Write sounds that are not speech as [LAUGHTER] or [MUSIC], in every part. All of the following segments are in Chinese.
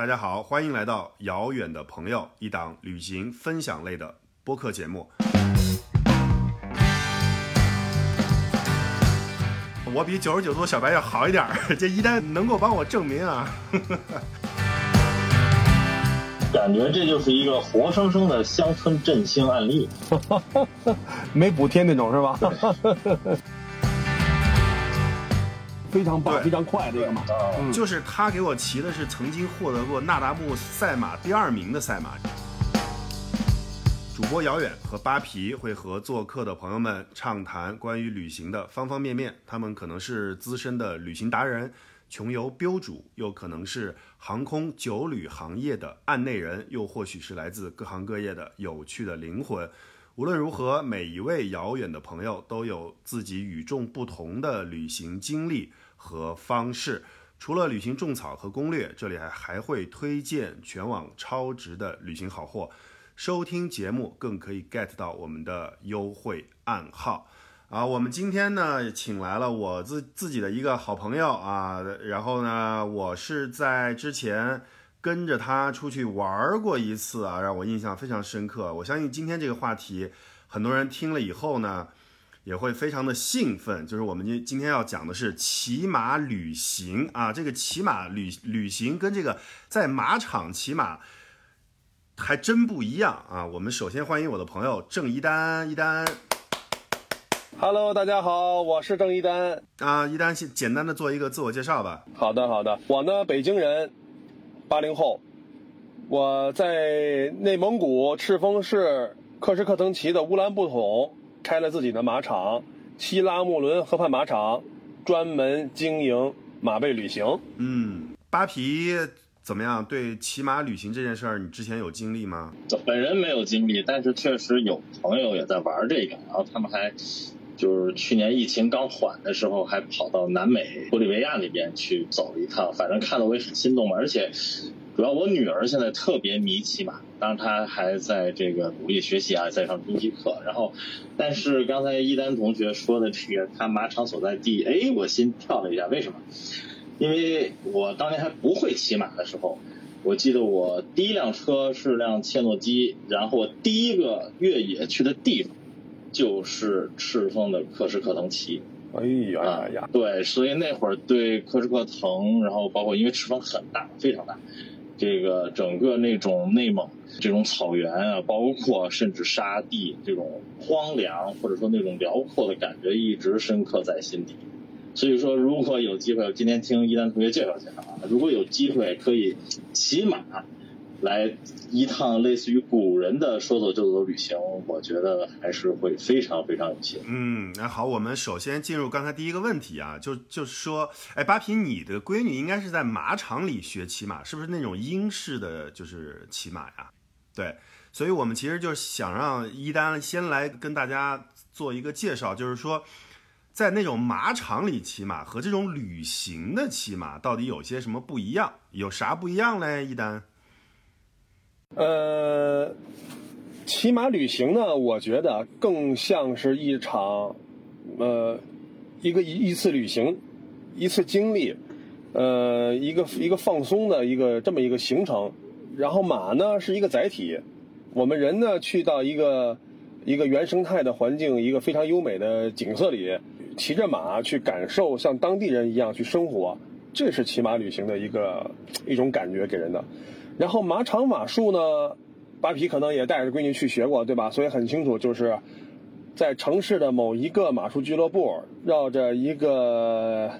大家好，欢迎来到《遥远的朋友》一档旅行分享类的播客节目。我比九十九度小白要好一点儿，[LAUGHS] 这一丹能够帮我证明啊。感觉这就是一个活生生的乡村振兴案例，没补贴那种是吧？非常棒，非常快这个马。嗯就是他给我骑的是曾经获得过那达慕赛马第二名的赛马。主播遥远和扒皮会和做客的朋友们畅谈关于旅行的方方面面，他们可能是资深的旅行达人、穷游标主，又可能是航空酒旅行业的案内人，又或许是来自各行各业的有趣的灵魂。无论如何，每一位遥远的朋友都有自己与众不同的旅行经历和方式。除了旅行种草和攻略，这里还还会推荐全网超值的旅行好货。收听节目更可以 get 到我们的优惠暗号啊！我们今天呢，请来了我自自己的一个好朋友啊，然后呢，我是在之前跟着他出去玩过一次啊，让我印象非常深刻。我相信今天这个话题，很多人听了以后呢，也会非常的兴奋。就是我们今今天要讲的是骑马旅行啊，这个骑马旅旅行跟这个在马场骑马。还真不一样啊！我们首先欢迎我的朋友郑一丹，一丹 Hello，大家好，我是郑一丹。啊，一丹先简单的做一个自我介绍吧。好的，好的。我呢，北京人，八零后，我在内蒙古赤峰市克什克腾旗的乌兰布统开了自己的马场——西拉木伦河畔马场，专门经营马背旅行。嗯，扒皮怎么样？对骑马旅行这件事儿，你之前有经历吗？本人没有经历，但是确实有朋友也在玩这个，然后他们还就是去年疫情刚缓的时候，还跑到南美玻利维亚那边去走了一趟，反正看得我也很心动嘛。而且主要我女儿现在特别迷骑马，当然她还在这个努力学习啊，在上中级课。然后，但是刚才一丹同学说的这个他马场所在地，哎，我心跳了一下，为什么？因为我当年还不会骑马的时候，我记得我第一辆车是辆切诺基，然后我第一个越野去的地方就是赤峰的克什克腾旗。哎呀呀呀！对，所以那会儿对克什克腾，然后包括因为赤峰很大，非常大，这个整个那种内蒙这种草原啊，包括甚至沙地这种荒凉或者说那种辽阔的感觉，一直深刻在心底。所以说，如果有机会，今天听一丹同学介绍介绍啊，如果有机会可以骑马来一趟类似于古人的说走就走的旅行，我觉得还是会非常非常有趣。嗯，那好，我们首先进入刚才第一个问题啊，就就是说，哎，八平，你的闺女应该是在马场里学骑马，是不是那种英式的就是骑马呀？对，所以我们其实就是想让一丹先来跟大家做一个介绍，就是说。在那种马场里骑马和这种旅行的骑马到底有些什么不一样？有啥不一样嘞？一丹，呃，骑马旅行呢，我觉得更像是一场，呃，一个一一次旅行，一次经历，呃，一个一个放松的一个这么一个行程。然后马呢是一个载体，我们人呢去到一个一个原生态的环境，一个非常优美的景色里，骑着马去感受像当地人一样去生活，这是骑马旅行的一个一种感觉给人的。然后马场马术呢，扒皮可能也带着闺女去学过，对吧？所以很清楚，就是在城市的某一个马术俱乐部，绕着一个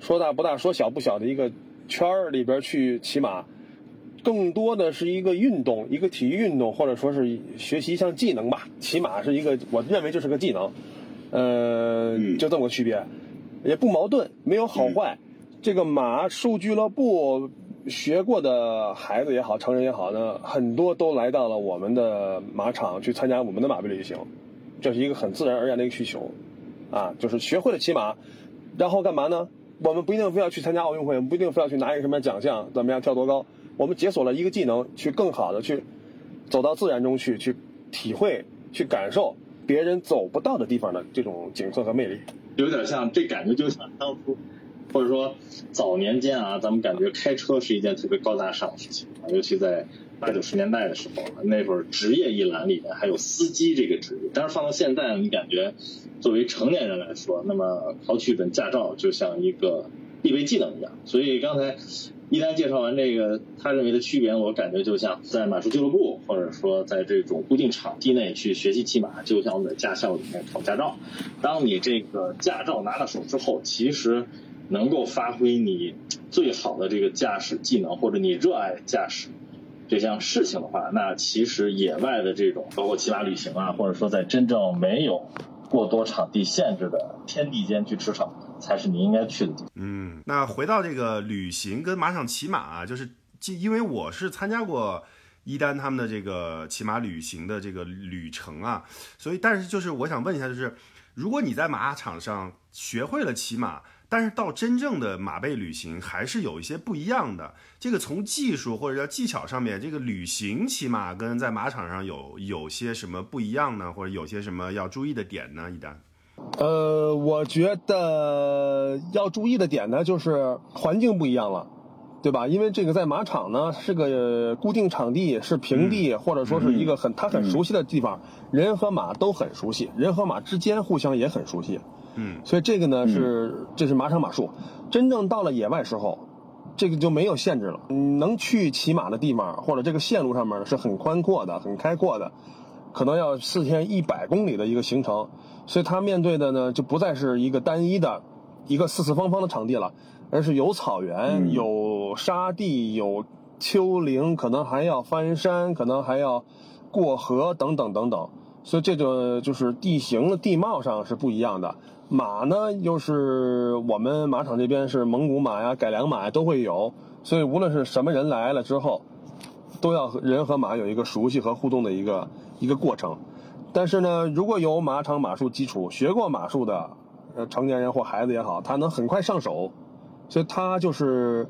说大不大、说小不小的一个圈儿里边去骑马，更多的是一个运动，一个体育运动，或者说是学习一项技能吧。骑马是一个，我认为这是个技能，呃，就这么个区别，也不矛盾，没有好坏。这个马术俱乐部。学过的孩子也好，成人也好呢，很多都来到了我们的马场去参加我们的马背旅行，这是一个很自然而然的一个需求，啊，就是学会了骑马，然后干嘛呢？我们不一定非要去参加奥运会，我们不一定非要去拿一个什么奖项，怎么样跳多高？我们解锁了一个技能，去更好的去走到自然中去，去体会、去感受别人走不到的地方的这种景色和魅力。有点像，这感觉就像当初或者说早年间啊，咱们感觉开车是一件特别高大上的事情啊，尤其在八九十年代的时候，那会儿职业一栏里面还有司机这个职业。但是放到现在，你感觉作为成年人来说，那么考取一本驾照就像一个必备技能一样。所以刚才一丹介绍完这个他认为的区别，我感觉就像在马术俱乐部，或者说在这种固定场地内去学习骑马，就像我们在驾校里面考驾照。当你这个驾照拿到手之后，其实能够发挥你最好的这个驾驶技能，或者你热爱驾驶这项事情的话，那其实野外的这种，包括骑马旅行啊，或者说在真正没有过多场地限制的天地间去驰骋，才是你应该去的地方。嗯，那回到这个旅行跟马场骑马啊，就是因为我是参加过一丹他们的这个骑马旅行的这个旅程啊，所以但是就是我想问一下，就是如果你在马场上学会了骑马。但是到真正的马背旅行还是有一些不一样的。这个从技术或者叫技巧上面，这个旅行骑马跟在马场上有有些什么不一样呢？或者有些什么要注意的点呢？一丹，呃，我觉得要注意的点呢，就是环境不一样了，对吧？因为这个在马场呢是个固定场地，是平地，或者说是一个很他很熟悉的地方，人和马都很熟悉，人和马之间互相也很熟悉。嗯，所以这个呢是这是马场马术，真正到了野外时候，这个就没有限制了。能去骑马的地方或者这个线路上面是很宽阔的、很开阔的，可能要四天一百公里的一个行程。所以他面对的呢就不再是一个单一的、一个四四方方的场地了，而是有草原、有沙地、有丘陵，可能还要翻山，可能还要过河等等等等。所以这个就是地形的地貌上是不一样的。马呢，又是我们马场这边是蒙古马呀、改良马呀都会有，所以无论是什么人来了之后，都要人和马有一个熟悉和互动的一个一个过程。但是呢，如果有马场马术基础、学过马术的，呃，成年人或孩子也好，他能很快上手，所以他就是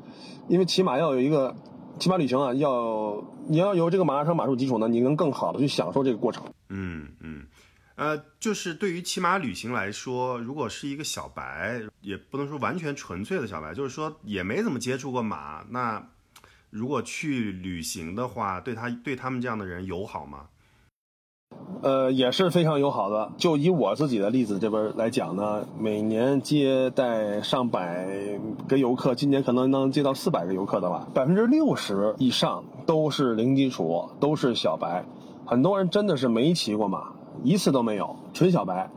因为骑马要有一个骑马旅行啊，要你要有这个马场马术基础呢，你能更好的去享受这个过程。嗯嗯。呃，就是对于骑马旅行来说，如果是一个小白，也不能说完全纯粹的小白，就是说也没怎么接触过马，那如果去旅行的话，对他对他们这样的人友好吗？呃，也是非常友好的。就以我自己的例子这边来讲呢，每年接待上百个游客，今年可能能接到四百个游客的吧，百分之六十以上都是零基础，都是小白，很多人真的是没骑过马。一次都没有，纯小白，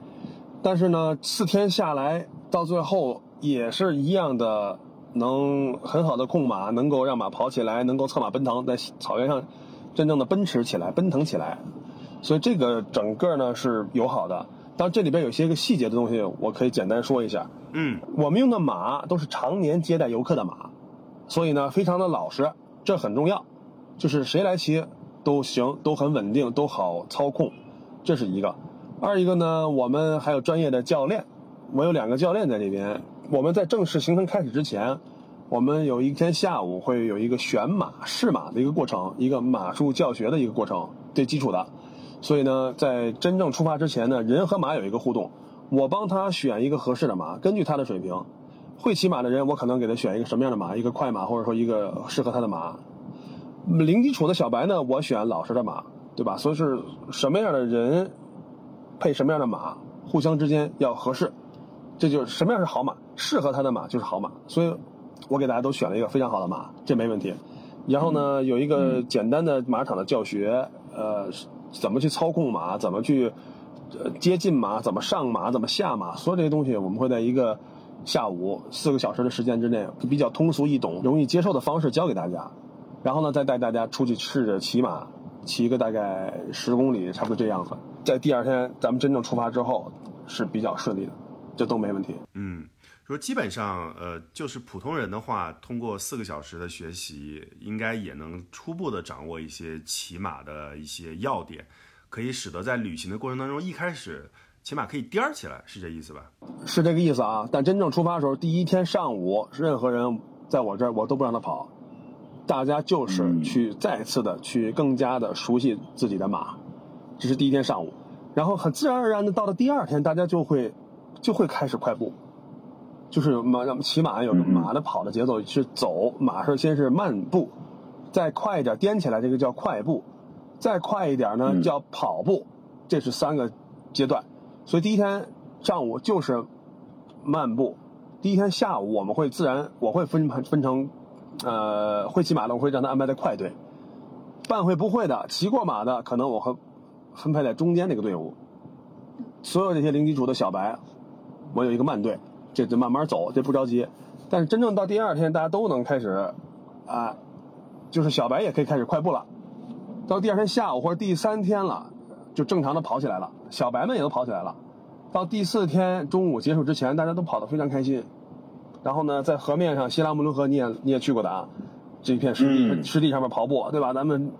但是呢，四天下来，到最后也是一样的，能很好的控马，能够让马跑起来，能够策马奔腾，在草原上真正的奔驰起来，奔腾起来，所以这个整个呢是友好的。当然这里边有些个细节的东西，我可以简单说一下。嗯，我们用的马都是常年接待游客的马，所以呢非常的老实，这很重要，就是谁来骑都行，都很稳定，都好操控。这是一个，二一个呢，我们还有专业的教练，我有两个教练在这边。我们在正式行程开始之前，我们有一天下午会有一个选马试马的一个过程，一个马术教学的一个过程，最基础的。所以呢，在真正出发之前呢，人和马有一个互动，我帮他选一个合适的马，根据他的水平，会骑马的人，我可能给他选一个什么样的马，一个快马或者说一个适合他的马。零基础的小白呢，我选老实的马。对吧？所以是什么样的人配什么样的马，互相之间要合适，这就是什么样是好马，适合他的马就是好马。所以，我给大家都选了一个非常好的马，这没问题。然后呢，有一个简单的马场的教学，呃，怎么去操控马，怎么去接近马，怎么上马，怎么下马，所有这些东西，我们会在一个下午四个小时的时间之内，比较通俗易懂、容易接受的方式教给大家。然后呢，再带大家出去试着骑马。骑个大概十公里，差不多这样子。在第二天咱们真正出发之后是比较顺利的，这都没问题。嗯，说基本上，呃，就是普通人的话，通过四个小时的学习，应该也能初步的掌握一些骑马的一些要点，可以使得在旅行的过程当中，一开始起码可以颠儿起来，是这意思吧？是这个意思啊。但真正出发的时候，第一天上午，任何人在我这儿，我都不让他跑。大家就是去再次的去更加的熟悉自己的马，这是第一天上午，然后很自然而然的到了第二天，大家就会就会开始快步，就是马骑马有个马的跑的节奏是走，马是先是慢步，再快一点颠起来，这个叫快步，再快一点呢叫跑步，这是三个阶段。所以第一天上午就是慢步，第一天下午我们会自然我会分分成，呃，会骑马的我会让他安排在快队，半会不会的骑过马的可能我会分配在中间那个队伍，所有这些零基础的小白，我有一个慢队，这就慢慢走，这不着急。但是真正到第二天，大家都能开始，啊，就是小白也可以开始快步了。到第二天下午或者第三天了，就正常的跑起来了，小白们也都跑起来了。到第四天中午结束之前，大家都跑得非常开心。然后呢，在河面上，西拉木伦河你也你也去过的啊，这一片湿地湿地上面跑步，对吧？咱们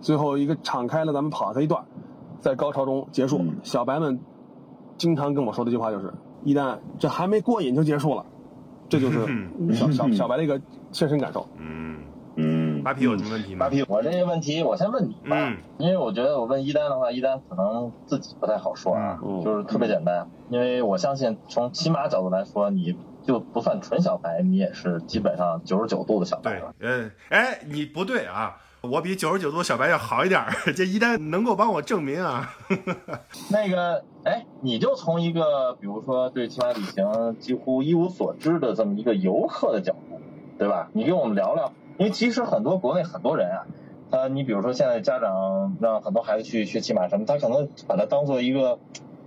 最后一个敞开了，咱们跑它一段，在高潮中结束。小白们经常跟我说的一句话就是：“一旦这还没过瘾就结束了。”这就是小 [LAUGHS] 小小白的一个切身感受。嗯嗯，扒皮有什么问题吗？扒皮，我这个问题我先问你吧，嗯因为我觉得我问一丹的话，一丹可能自己不太好说啊，嗯就是特别简单，因为我相信从骑马角度来说，你就不算纯小白，你也是基本上九十九度的小白对了。，呃，哎，你不对啊，我比九十九度小白要好一点儿，[LAUGHS] 这一旦能够帮我证明啊。[LAUGHS] 那个，哎，你就从一个比如说对骑马旅行几乎一无所知的这么一个游客的角度，对吧？你跟我们聊聊，因为其实很多国内很多人啊，他你比如说现在家长让很多孩子去学骑马什么，他可能把它当做一个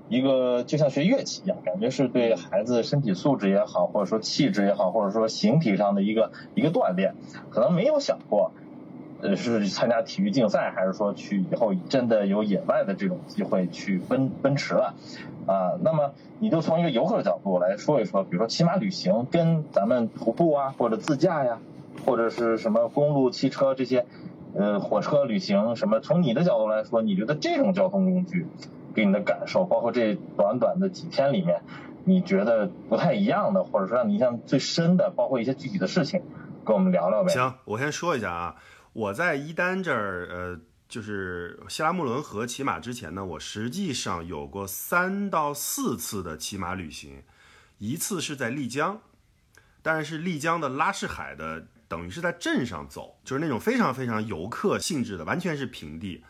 一个就像学乐器一样，感觉是对孩子身体素质也好，或者说气质也好，或者说形体上的一个一个锻炼，可能没有想过。呃，是参加体育竞赛，还是说去以后真的有野外的这种机会去奔奔驰了？啊，那么你就从一个游客的角度来说一说，比如说骑马旅行跟咱们徒步啊，或者自驾呀，或者是什么公路、汽车这些，呃，火车旅行什么，从你的角度来说，你觉得这种交通工具给你的感受，包括这短短的几天里面，你觉得不太一样的，或者说让你印象最深的，包括一些具体的事情，跟我们聊聊呗。行，我先说一下啊，我在伊丹这儿，呃，就是希拉穆伦河骑马之前呢，我实际上有过三到四次的骑马旅行，一次是在丽江，但是丽江的拉市海的，等于是在镇上走，就是那种非常非常游客性质的，完全是平地。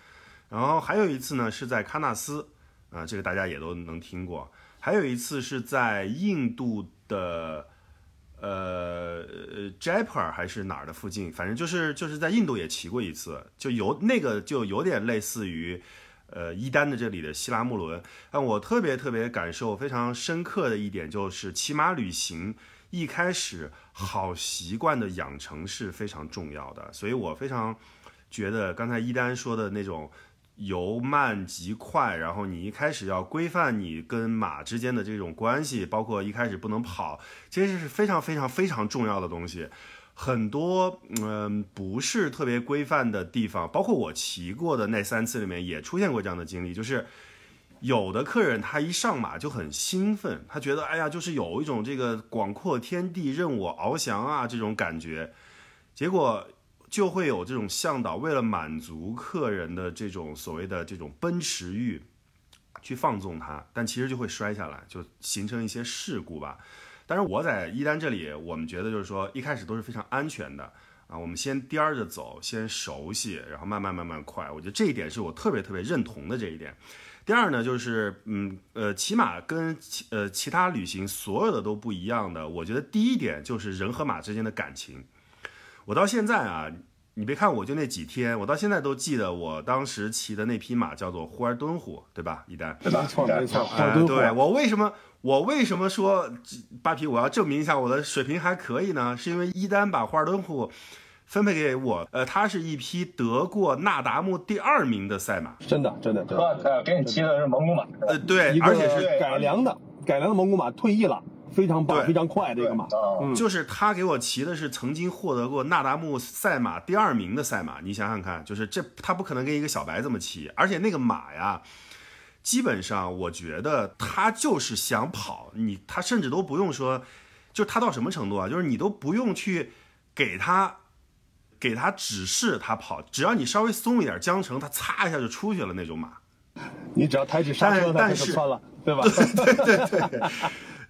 然后还有一次呢是在喀纳斯，啊、这个大家也都能听过。还有一次是在印度的。呃，Jaipur 还是哪儿的附近，反正就是就是在印度也骑过一次，就有那个就有点类似于，呃伊丹的这里的希拉穆伦。但我特别特别感受非常深刻的一点就是，骑马旅行一开始好习惯的养成是非常重要的，所以我非常觉得刚才伊丹说的那种。由慢及快，然后你一开始要规范你跟马之间的这种关系，包括一开始不能跑，其实是非常非常非常重要的东西。很多嗯不是特别规范的地方，包括我骑过的那三次里面也出现过这样的经历，就是有的客人他一上马就很兴奋，他觉得哎呀就是有一种这个广阔天地任我翱翔啊这种感觉，结果。就会有这种向导为了满足客人的这种所谓的这种奔驰欲，去放纵它，但其实就会摔下来，就形成一些事故吧。但是我在一丹这里，我们觉得就是说一开始都是非常安全的啊，我们先颠着走，先熟悉，然后慢慢慢慢快。我觉得这一点是我特别特别认同的这一点。第二呢，就是嗯呃，骑马跟其呃其他旅行所有的都不一样的。我觉得第一点就是人和马之间的感情。我到现在啊，你别看我就那几天，我到现在都记得我当时骑的那匹马叫做呼尔敦虎，对吧？一丹，对吧？没错没错，呃好敦对。我为什么我为什么说扒皮我要证明一下我的水平还可以呢？是因为一丹把呼尔敦虎分配给我，呃，它是一匹得过纳达慕第二名的赛马，真的真的真呵，的，呃，给你骑的是蒙古马，呃，对而且是改良的改良的蒙古马退役了，非常棒非常快的一个马。啊，嗯就是他给我骑的是曾经获得过纳达慕赛马第二名的赛马，你想想看，就是这他不可能跟一个小白这么骑，而且那个马呀，基本上我觉得他就是想跑，你他甚至都不用说，就是他到什么程度啊？就是你都不用去给他给他指示他跑，只要你稍微松一点缰绳，他擦一下就出去了那种马。你只要抬起刹车，它但但就是穿了，对吧？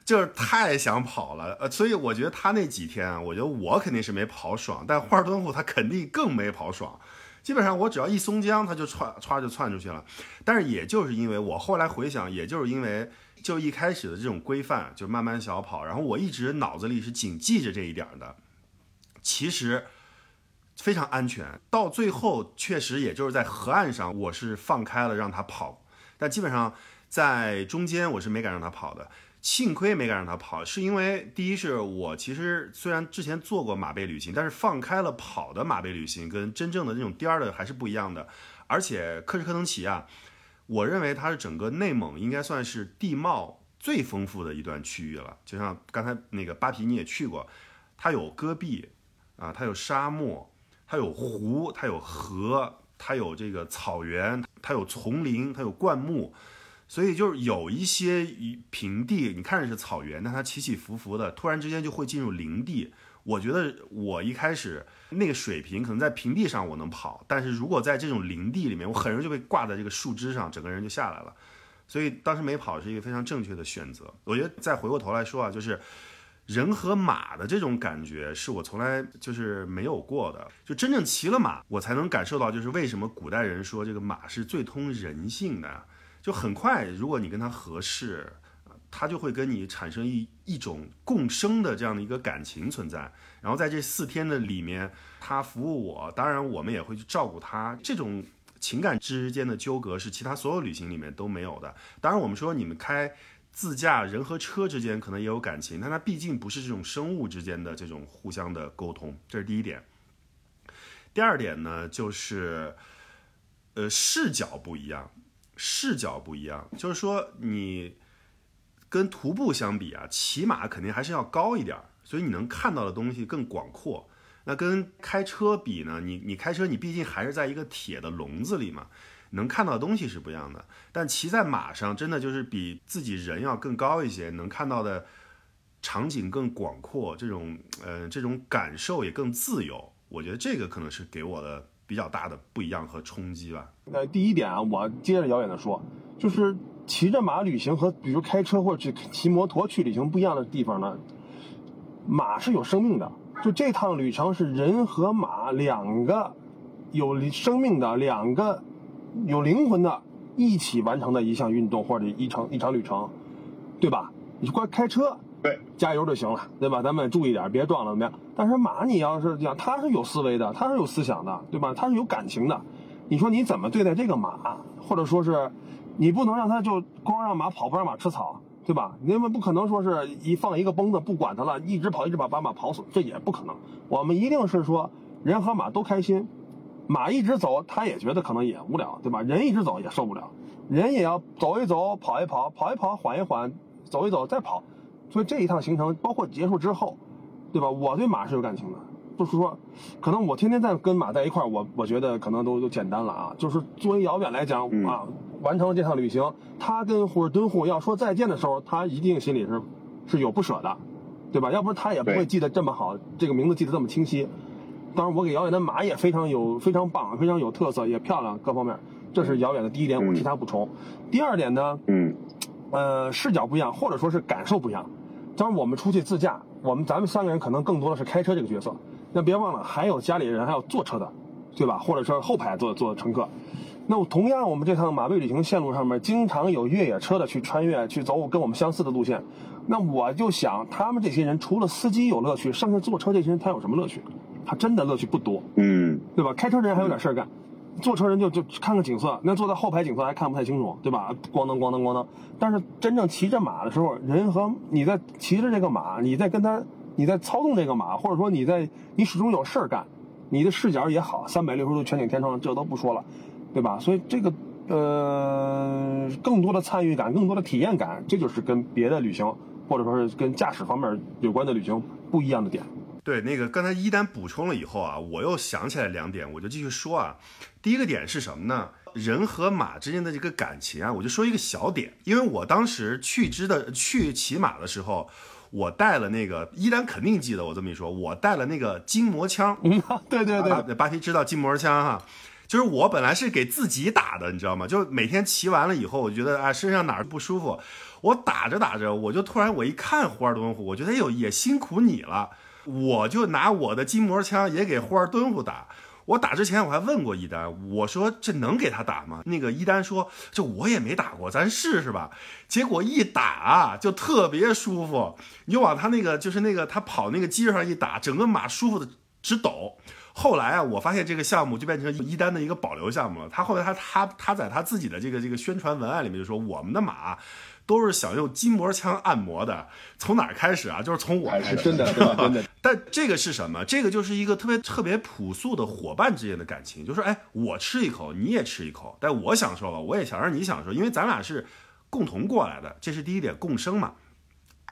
就是太想跑了，呃，所以我觉得他那几天啊，我觉得我肯定是没跑爽，但霍尔敦虎他肯定更没跑爽。基本上我只要一松江，他就窜歘就窜出去了。但是也就是因为我后来回想，也就是因为就一开始的这种规范，就慢慢小跑，然后我一直脑子里是谨记着这一点的。其实非常安全，到最后确实也就是在河岸上，我是放开了让他跑，但基本上在中间我是没敢让他跑的。幸亏没敢让他跑，是因为第一是我其实虽然之前做过马背旅行，但是放开了跑的马背旅行跟真正的那种颠儿的还是不一样的。而且克什克腾旗啊，我认为它是整个内蒙应该算是地貌最丰富的一段区域了。就像刚才那个巴皮你也去过，它有戈壁啊，它有沙漠，它有湖，它有河，它有这个草原，它有丛林，它有灌木。所以就是有一些平地，你看着是草原，但它起起伏伏的，突然之间就会进入林地。我觉得我一开始那个水平可能在平地上我能跑，但是如果在这种林地里面，我很容易就被挂在这个树枝上，整个人就下来了。所以当时没跑是一个非常正确的选择。我觉得再回过头来说啊，就是人和马的这种感觉是我从来就是没有过的。就真正骑了马，我才能感受到，就是为什么古代人说这个马是最通人性的。就很快，如果你跟他合适，他就会跟你产生一一种共生的这样的一个感情存在。然后在这四天的里面，他服务我，当然我们也会去照顾他。这种情感之间的纠葛是其他所有旅行里面都没有的。当然，我们说你们开自驾，人和车之间可能也有感情，但它毕竟不是这种生物之间的这种互相的沟通。这是第一点。第二点呢，就是呃视角不一样。视角不一样，就是说你跟徒步相比啊，骑马肯定还是要高一点，所以你能看到的东西更广阔。那跟开车比呢，你你开车你毕竟还是在一个铁的笼子里嘛，能看到的东西是不一样的。但骑在马上，真的就是比自己人要更高一些，能看到的场景更广阔，这种呃这种感受也更自由。我觉得这个可能是给我的。比较大的不一样和冲击吧。呃，第一点啊，我接着遥远的说，就是骑着马旅行和比如开车或者去骑摩托去旅行不一样的地方呢，马是有生命的。就这趟旅程是人和马两个有生命的两个有灵魂的一起完成的一项运动或者一场一场旅程，对吧？你光开车。对，加油就行了，对吧？咱们注意点，别撞了怎么样？但是马，你要是讲，它是有思维的，它是有思想的，对吧？它是有感情的。你说你怎么对待这个马，或者说是，你不能让它就光让马跑，不让马吃草，对吧？你们不可能说是一放一个绷子不管它了，一直跑一直把把马跑死，这也不可能。我们一定是说，人和马都开心，马一直走，它也觉得可能也无聊，对吧？人一直走也受不了，人也要走一走，跑一跑，跑一跑，缓一缓，走一走再跑。所以这一趟行程，包括结束之后，对吧？我对马是有感情的，就是说，可能我天天在跟马在一块儿，我我觉得可能都都简单了啊。就是作为遥远来讲啊，完成了这趟旅行，他跟呼尔敦户要说再见的时候，他一定心里是是有不舍的，对吧？要不然他也不会记得这么好，这个名字记得这么清晰。当然，我给遥远的马也非常有非常棒，非常有特色，也漂亮，各方面。这是遥远的第一点，我替他补充。第二点呢，嗯，呃，视角不一样，或者说是感受不一样。当我们出去自驾，我们咱们三个人可能更多的是开车这个角色，那别忘了还有家里人，还有坐车的，对吧？或者说后排坐坐乘客。那同样，我们这趟马背旅行线路上面，经常有越野车的去穿越，去走跟我们相似的路线。那我就想，他们这些人除了司机有乐趣，剩下坐车这些人他有什么乐趣？他真的乐趣不多，嗯，对吧？开车人还有点事儿干。坐车人就就看看景色，那坐在后排景色还看不太清楚，对吧？咣当咣当咣当。但是真正骑着马的时候，人和你在骑着这个马，你在跟他，你在操纵这个马，或者说你在你始终有事儿干，你的视角也好，三百六十度全景天窗这都不说了，对吧？所以这个呃，更多的参与感，更多的体验感，这就是跟别的旅行或者说是跟驾驶方面有关的旅行不一样的点。对，那个刚才一丹补充了以后啊，我又想起来两点，我就继续说啊。第一个点是什么呢？人和马之间的这个感情啊，我就说一个小点，因为我当时去之的去骑马的时候，我带了那个依然肯定记得我这么一说，我带了那个筋膜枪。[LAUGHS] 嗯，对对对，巴提知道筋膜枪哈，就是我本来是给自己打的，你知道吗？就每天骑完了以后，我觉得啊身上哪儿不舒服。我打着打着，我就突然我一看胡尔敦虎，我觉得哎呦也辛苦你了，我就拿我的筋膜枪也给胡尔敦虎打。我打之前我还问过一丹，我说这能给他打吗？那个一丹说，这我也没打过，咱试试吧。结果一打就特别舒服，你就往他那个就是那个他跑那个机上一打，整个马舒服的直抖。后来啊，我发现这个项目就变成一丹的一个保留项目了。他后来他他他在他自己的这个这个宣传文案里面就说，我们的马。都是想用筋膜枪按摩的，从哪儿开始啊？就是从我开始，真的。[LAUGHS] 但这个是什么？这个就是一个特别特别朴素的伙伴之间的感情，就是哎，我吃一口，你也吃一口，但我享受了，我也想让你享受，因为咱俩是共同过来的，这是第一点，共生嘛。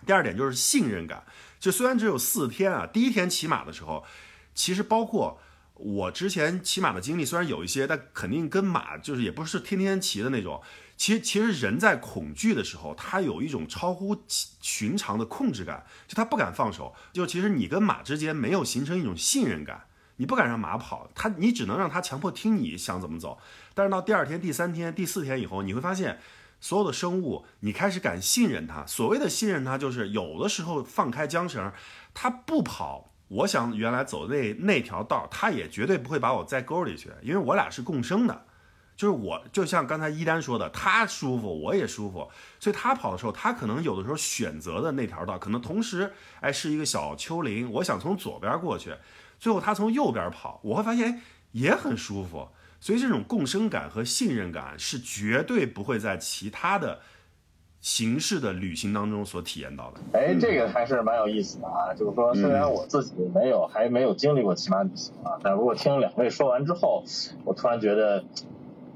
第二点就是信任感，就虽然只有四天啊，第一天骑马的时候，其实包括我之前骑马的经历，虽然有一些，但肯定跟马就是也不是天天骑的那种。其实，其实人在恐惧的时候，他有一种超乎寻常的控制感，就他不敢放手。就其实你跟马之间没有形成一种信任感，你不敢让马跑，他你只能让他强迫听你想怎么走。但是到第二天、第三天、第四天以后，你会发现，所有的生物你开始敢信任它。所谓的信任它，就是有的时候放开缰绳，它不跑，我想原来走的那那条道，它也绝对不会把我栽沟里去，因为我俩是共生的。就是我，就像刚才一丹说的，他舒服，我也舒服，所以他跑的时候，他可能有的时候选择的那条道，可能同时，哎，是一个小丘陵，我想从左边过去，最后他从右边跑，我会发现，哎，也很舒服。所以这种共生感和信任感是绝对不会在其他的形式的旅行当中所体验到的。哎，这个还是蛮有意思的啊，就是说，虽然我自己没有，还没有经历过骑马旅行啊，但如果听两位说完之后，我突然觉得。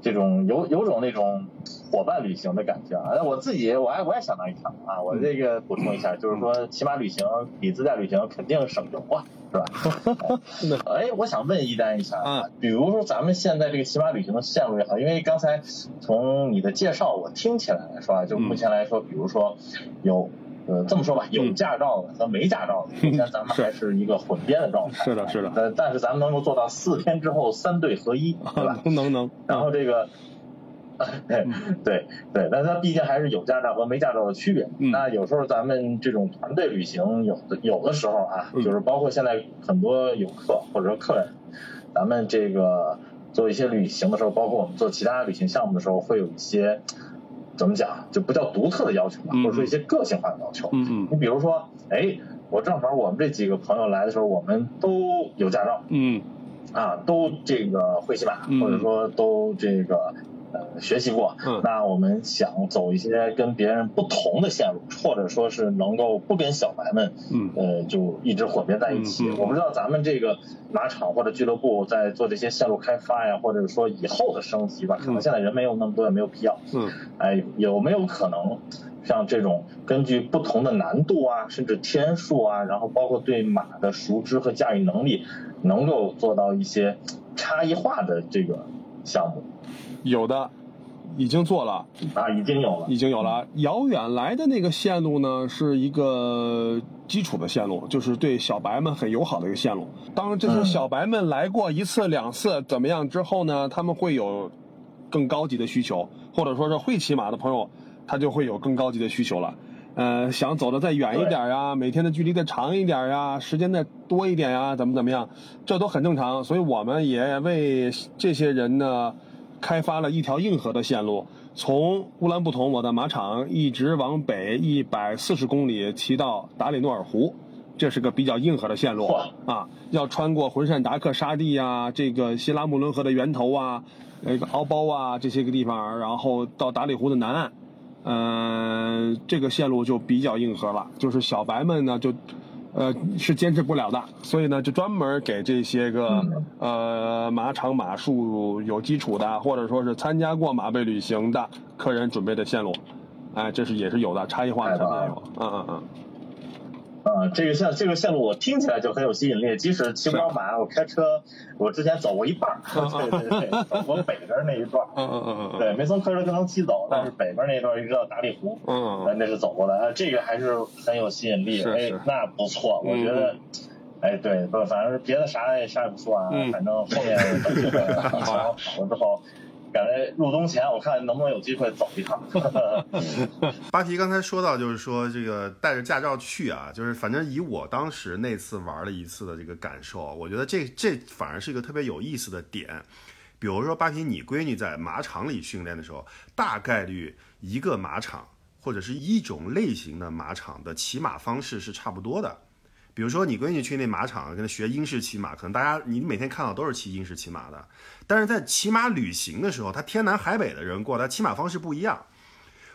这种有有种那种伙伴旅行的感觉啊！我自己我还我也想当一条啊，我这个补充一下，就是说骑马旅行比自驾旅行肯定省油啊，是吧？[LAUGHS] 哎，我想问一丹一下啊，比如说咱们现在这个骑马旅行的线路也好，因为刚才从你的介绍我听起来说啊，就目前来说，比如说有。呃，这么说吧，有驾照的和没驾照的，目前咱们还是一个混编的状态。是的，是的。呃，但是咱们能够做到四天之后三队合一，[LAUGHS] 对吧？能能。然后这个，[LAUGHS] 对对对，那它毕竟还是有驾照和没驾照的区别。那有时候咱们这种团队旅行，有的有的时候啊，就是包括现在很多游客或者说客人，咱们这个做一些旅行的时候，包括我们做其他旅行项目的时候，会有一些。怎么讲就不叫独特的要求吧，或者说一些个性化的要求。嗯嗯。你比如说，哎，我正好我们这几个朋友来的时候，我们都有驾照。嗯。啊，都这个会骑马，或者说都这个。呃，学习过，那我们想走一些跟别人不同的线路，或者说是能够不跟小白们，嗯，呃，就一直混编在一起。我不知道咱们这个马场或者俱乐部在做这些线路开发呀，或者说以后的升级吧，可能现在人没有那么多，也没有必要。嗯，哎，有没有可能像这种根据不同的难度啊，甚至天数啊，然后包括对马的熟知和驾驭能力，能够做到一些差异化的这个项目？有的，已经做了啊，已经有了，已经有了。遥远来的那个线路呢，是一个基础的线路，就是对小白们很友好的一个线路。当这些小白们来过一次两次怎么样之后呢，他们会有更高级的需求，或者说是会骑马的朋友，他就会有更高级的需求了。呃，想走的再远一点呀，每天的距离再长一点呀，时间再多一点呀，怎么怎么样，这都很正常。所以我们也为这些人呢。开发了一条硬核的线路，从乌兰布统我的马场一直往北一百四十公里骑到达里诺尔湖，这是个比较硬核的线路。啊，要穿过浑善达克沙地啊，这个希拉穆伦河的源头啊，那个敖包啊这些个地方，然后到达里湖的南岸，嗯，这个线路就比较硬核了，就是小白们呢就。呃，是坚持不了的，所以呢，就专门给这些个呃马场马术有基础的，或者说是参加过马背旅行的客人准备的线路，哎，这是也是有的，差异化的上面有，嗯嗯嗯。啊，这个线这个线路我听起来就很有吸引力。即使骑不着马，我开车，我之前走过一半儿，对对对，走过北边那一段嗯嗯嗯嗯，对，没从科车就能骑走，但是北边那一段一直到达里湖，嗯，那是走过的，这个还是很有吸引力。哎，那不错，我觉得，哎，对，不，反正别的啥也啥也不说啊，反正后面等机会好好了之后。赶在入冬前，我看能不能有机会走一趟。[LAUGHS] 巴皮刚才说到，就是说这个带着驾照去啊，就是反正以我当时那次玩了一次的这个感受，我觉得这这反而是一个特别有意思的点。比如说巴皮，你闺女在马场里训练的时候，大概率一个马场或者是一种类型的马场的骑马方式是差不多的。比如说你闺女去那马场跟她学英式骑马，可能大家你每天看到都是骑英式骑马的，但是在骑马旅行的时候，他天南海北的人过来，骑马方式不一样。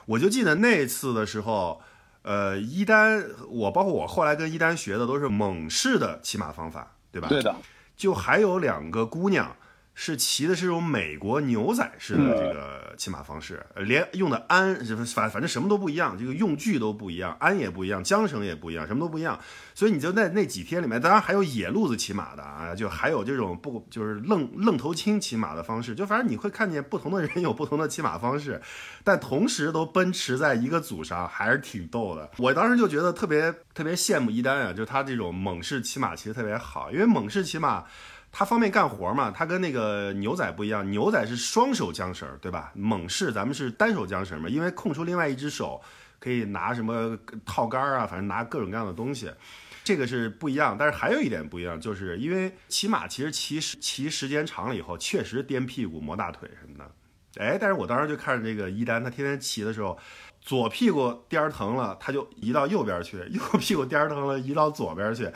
我就记得那次的时候，呃，一丹，我包括我后来跟一丹学的都是蒙式的骑马方法，对吧？对的。就还有两个姑娘。是骑的是这种美国牛仔式的这个骑马方式，连用的鞍反反正什么都不一样，这个用具都不一样，鞍也不一样，缰绳也不一样，什么都不一样。所以你就在那几天里面，当然还有野路子骑马的啊，就还有这种不就是愣愣头青骑马的方式，就反正你会看见不同的人有不同的骑马方式，但同时都奔驰在一个组上，还是挺逗的。我当时就觉得特别特别羡慕一丹啊，就他这种猛士骑马骑得特别好，因为猛士骑马。他方便干活嘛？他跟那个牛仔不一样，牛仔是双手缰绳，对吧？猛士咱们是单手缰绳嘛，因为空出另外一只手可以拿什么套杆啊，反正拿各种各样的东西，这个是不一样。但是还有一点不一样，就是因为骑马其实骑骑时间长了以后，确实颠屁股、磨大腿什么的。哎，但是我当时就看着这个一丹，他天天骑的时候，左屁股颠儿疼了，他就移到右边去；右屁股颠儿疼了，移到左边去。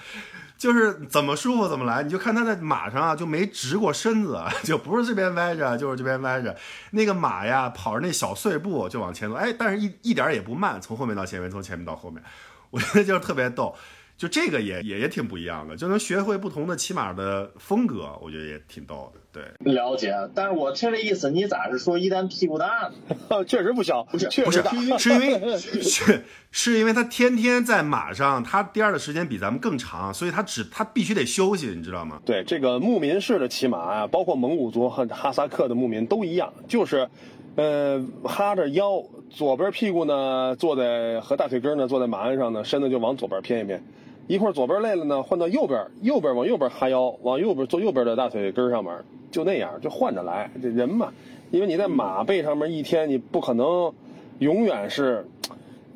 就是怎么舒服怎么来，你就看他在马上啊，就没直过身子，[LAUGHS] 就不是这边歪着，就是这边歪着。那个马呀，跑着那小碎步就往前走，哎，但是一一点也不慢，从后面到前面，从前面到后面，[LAUGHS] 我觉得就是特别逗。就这个也也也挺不一样的，就能学会不同的骑马的风格，我觉得也挺逗的。对，了解。但是我听这意思，你咋是说一丹屁股大呢？[LAUGHS] 确实不小，不是，不是，是因为 [LAUGHS] 是是因为他天天在马上，他颠儿的时间比咱们更长，所以他只他必须得休息，你知道吗？对，这个牧民式的骑马啊，包括蒙古族和哈萨克的牧民都一样，就是，呃，哈着腰，左边屁股呢坐在和大腿根呢坐在马鞍上呢，身子就往左边偏一偏。一会儿左边累了呢，换到右边，右边往右边哈腰，往右边坐右边的大腿根上面，就那样，就换着来。这人嘛，因为你在马背上面一天，你不可能永远是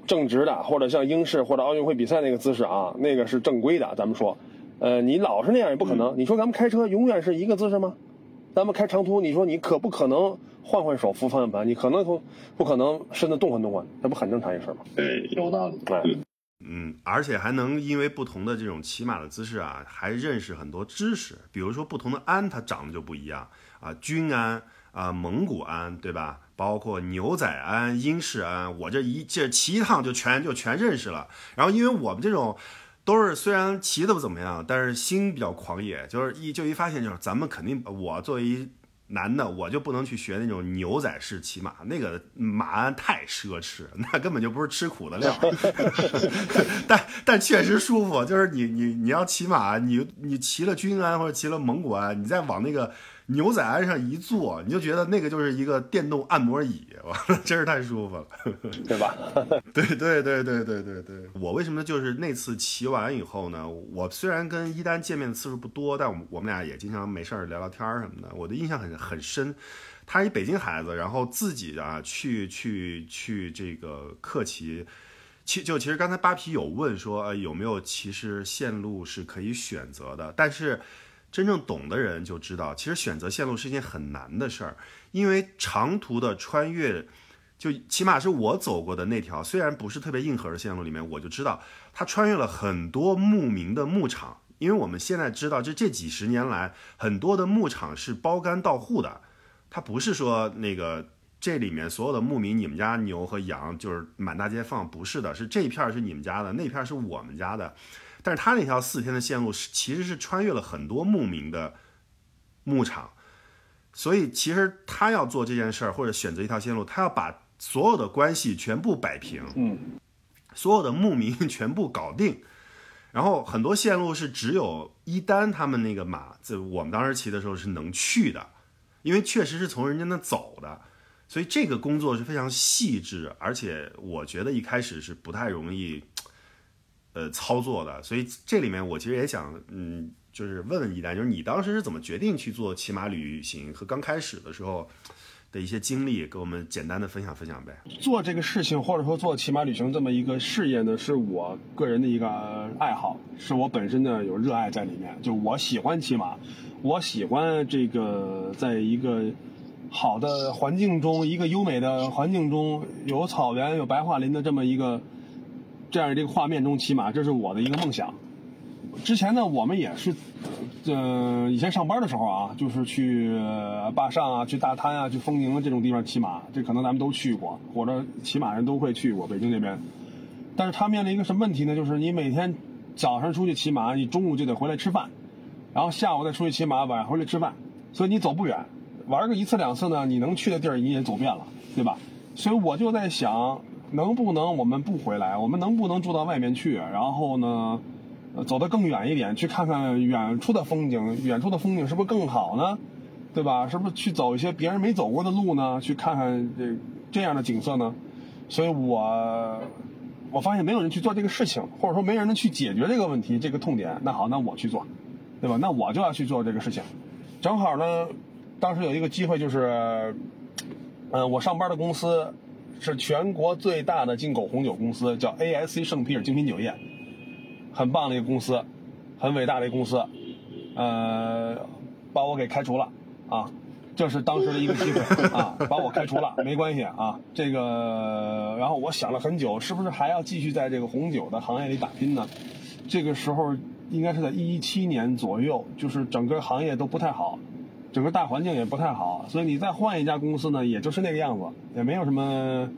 正直的，或者像英式或者奥运会比赛那个姿势啊，那个是正规的。咱们说，呃，你老是那样也不可能。你说咱们开车永远是一个姿势吗？咱们开长途，你说你可不可能换换手扶方向盘？你可能不不可能身子动换动换，那不很正常一事吗？对，有道理。对。嗯，而且还能因为不同的这种骑马的姿势啊，还认识很多知识。比如说不同的鞍，它长得就不一样啊，军鞍啊，蒙古鞍，对吧？包括牛仔鞍、英式鞍，我这一这骑一趟就全就全认识了。然后因为我们这种都是虽然骑的不怎么样，但是心比较狂野，就是一就一发现就是咱们肯定我作为一。男的我就不能去学那种牛仔式骑马，那个马鞍太奢侈，[LAUGHS] 那根本就不是吃苦的料。[LAUGHS] 但但确实舒服，就是你你你要骑马，你你骑了军鞍或者骑了蒙古鞍，你再往那个。牛仔鞍上一坐，你就觉得那个就是一个电动按摩椅，哇，[LAUGHS] 真是太舒服了，[LAUGHS] 对吧？[LAUGHS] 对对对对对对对。我为什么就是那次骑完以后呢？我虽然跟一丹见面的次数不多，但我们我们俩也经常没事儿聊聊天什么的。我的印象很很深，他是一北京孩子，然后自己啊去去去这个客骑，其就其实刚才扒皮有问说，呃有没有其实线路是可以选择的，但是。真正懂的人就知道，其实选择线路是一件很难的事儿，因为长途的穿越，就起码是我走过的那条，虽然不是特别硬核的线路里面，我就知道它穿越了很多牧民的牧场。因为我们现在知道，这这几十年来，很多的牧场是包干到户的，它不是说那个这里面所有的牧民，你们家牛和羊就是满大街放，不是的，是这片是你们家的，那片是我们家的。但是他那条四天的线路是其实是穿越了很多牧民的牧场，所以其实他要做这件事儿或者选择一条线路，他要把所有的关系全部摆平，嗯，[LAUGHS] 所有的牧民 [LAUGHS] 全部搞定，然后很多线路是只有一丹他们那个马在我们当时骑的时候是能去的，因为确实是从人家那走的，所以这个工作是非常细致，而且我觉得一开始是不太容易。呃，操作的，所以这里面我其实也想，嗯，就是问问一丹，就是你当时是怎么决定去做骑马旅行和刚开始的时候，的一些经历，给我们简单的分享分享呗。做这个事情，或者说做骑马旅行这么一个事业呢，是我个人的一个爱好，是我本身呢有热爱在里面。就我喜欢骑马，我喜欢这个在一个好的环境中，一个优美的环境中，有草原有白桦林的这么一个这样这个画面中骑马，这是我的一个梦想。之前呢，我们也是，呃，以前上班的时候啊，就是去坝上啊、去大滩啊、去丰宁这种地方骑马，这可能咱们都去过，或者骑马人都会去过北京这边。但是他面临一个什么问题呢？就是你每天早上出去骑马，你中午就得回来吃饭，然后下午再出去骑马，晚上回来吃饭，所以你走不远。玩个一次两次呢，你能去的地儿你也走遍了，对吧？所以我就在想，能不能我们不回来？我们能不能住到外面去？然后呢？走得更远一点，去看看远处的风景，远处的风景是不是更好呢？对吧？是不是去走一些别人没走过的路呢？去看看这这样的景色呢？所以我我发现没有人去做这个事情，或者说没人能去解决这个问题，这个痛点。那好，那我去做，对吧？那我就要去做这个事情。正好呢，当时有一个机会，就是嗯，我上班的公司是全国最大的进口红酒公司，叫 ASC 圣皮尔精品酒业。很棒的一个公司，很伟大的一个公司，呃，把我给开除了啊，这是当时的一个机会啊，把我开除了没关系啊，这个，然后我想了很久，是不是还要继续在这个红酒的行业里打拼呢？这个时候应该是在一七年左右，就是整个行业都不太好，整个大环境也不太好，所以你再换一家公司呢，也就是那个样子，也没有什么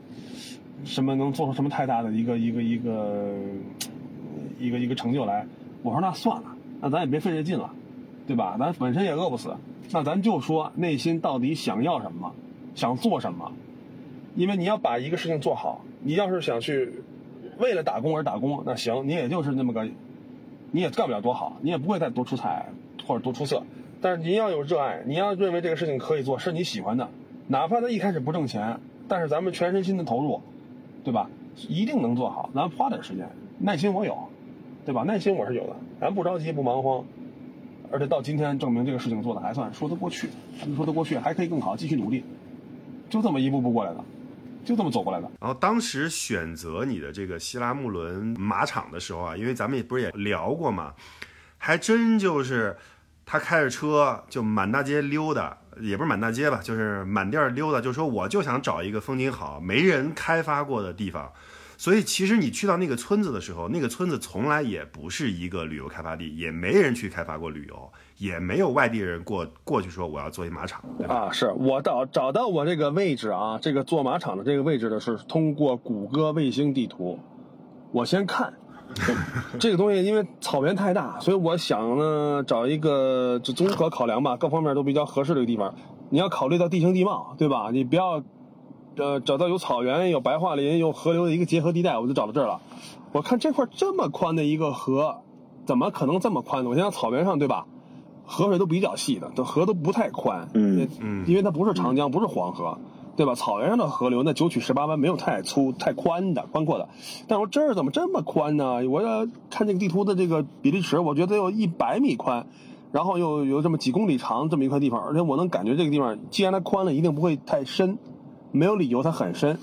什么能做出什么太大的一个一个一个。一个一个成就来，我说那算了，那咱也别费这劲了，对吧？咱本身也饿不死，那咱就说内心到底想要什么，想做什么。因为你要把一个事情做好，你要是想去为了打工而打工，那行，你也就是那么个，你也干不了多好，你也不会再多出彩或者多出色。但是你要有热爱，你要认为这个事情可以做，是你喜欢的，哪怕他一开始不挣钱，但是咱们全身心的投入，对吧？一定能做好。咱花点时间，耐心我有。对吧？耐心我是有的，咱不着急不忙慌，而且到今天证明这个事情做的还算说得过去，说得过去，还可以更好，继续努力，就这么一步步过来的，就这么走过来的。然后当时选择你的这个希拉穆伦马场的时候啊，因为咱们也不是也聊过嘛，还真就是他开着车就满大街溜达，也不是满大街吧，就是满地儿溜达，就说我就想找一个风景好、没人开发过的地方。所以，其实你去到那个村子的时候，那个村子从来也不是一个旅游开发地，也没人去开发过旅游，也没有外地人过过去说我要做一马场，啊，是我找找到我这个位置啊，这个做马场的这个位置的是通过谷歌卫星地图，我先看 [LAUGHS] 这个东西，因为草原太大，所以我想呢找一个就综合考量吧，各方面都比较合适的一个地方。你要考虑到地形地貌，对吧？你不要。呃，找到有草原、有白桦林、有河流的一个结合地带，我就找到这儿了。我看这块这么宽的一个河，怎么可能这么宽呢？我想草原上对吧，河水都比较细的，这河都不太宽。嗯嗯，因为它不是长江，不是黄河，对吧？草原上的河流那九曲十八弯，没有太粗、太宽的、宽阔的。但我这儿怎么这么宽呢？我要看这个地图的这个比例尺，我觉得有一百米宽，然后又有这么几公里长这么一块地方，而且我能感觉这个地方，既然它宽了，一定不会太深。没有理由它很深，